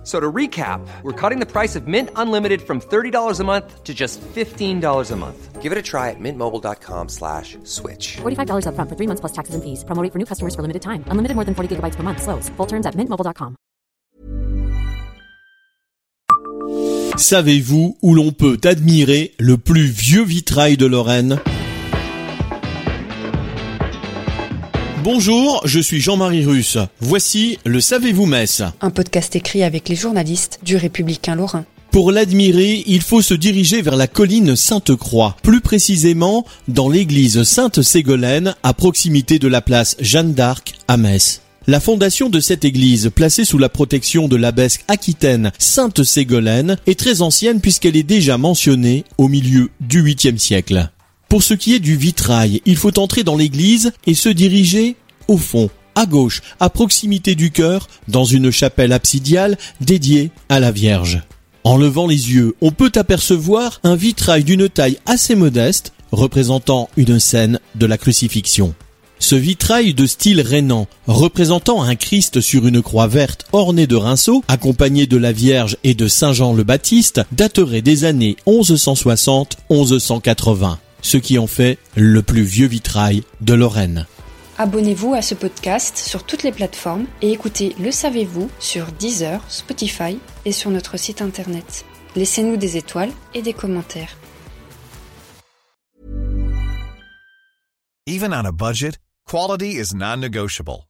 F- So to recap, we're cutting the price of Mint Unlimited from $30 a month to just $15 a month. Give it a try at mintmobile.com slash switch. $45 upfront for three months plus taxes and fees. Promo rate for new customers for limited time. Unlimited more than 40 gigabytes per month. Slows. Full terms at mintmobile.com. Savez-vous où l'on peut admirer le plus vieux vitrail de Lorraine Bonjour, je suis Jean-Marie Russe. Voici le Savez-vous Metz Un podcast écrit avec les journalistes du Républicain Lorrain. Pour l'admirer, il faut se diriger vers la colline Sainte-Croix, plus précisément dans l'église Sainte-Ségolène à proximité de la place Jeanne d'Arc à Metz. La fondation de cette église, placée sous la protection de l'abbesse aquitaine Sainte-Ségolène, est très ancienne puisqu'elle est déjà mentionnée au milieu du 8e siècle. Pour ce qui est du vitrail, il faut entrer dans l'église et se diriger au fond, à gauche, à proximité du chœur, dans une chapelle absidiale dédiée à la Vierge. En levant les yeux, on peut apercevoir un vitrail d'une taille assez modeste, représentant une scène de la crucifixion. Ce vitrail de style rhénan, représentant un Christ sur une croix verte ornée de rinceaux, accompagné de la Vierge et de Saint Jean le Baptiste, daterait des années 1160-1180, ce qui en fait le plus vieux vitrail de Lorraine. Abonnez-vous à ce podcast sur toutes les plateformes et écoutez Le Savez-vous sur Deezer, Spotify et sur notre site internet. Laissez-nous des étoiles et des commentaires. Even on a budget, quality is non-negotiable.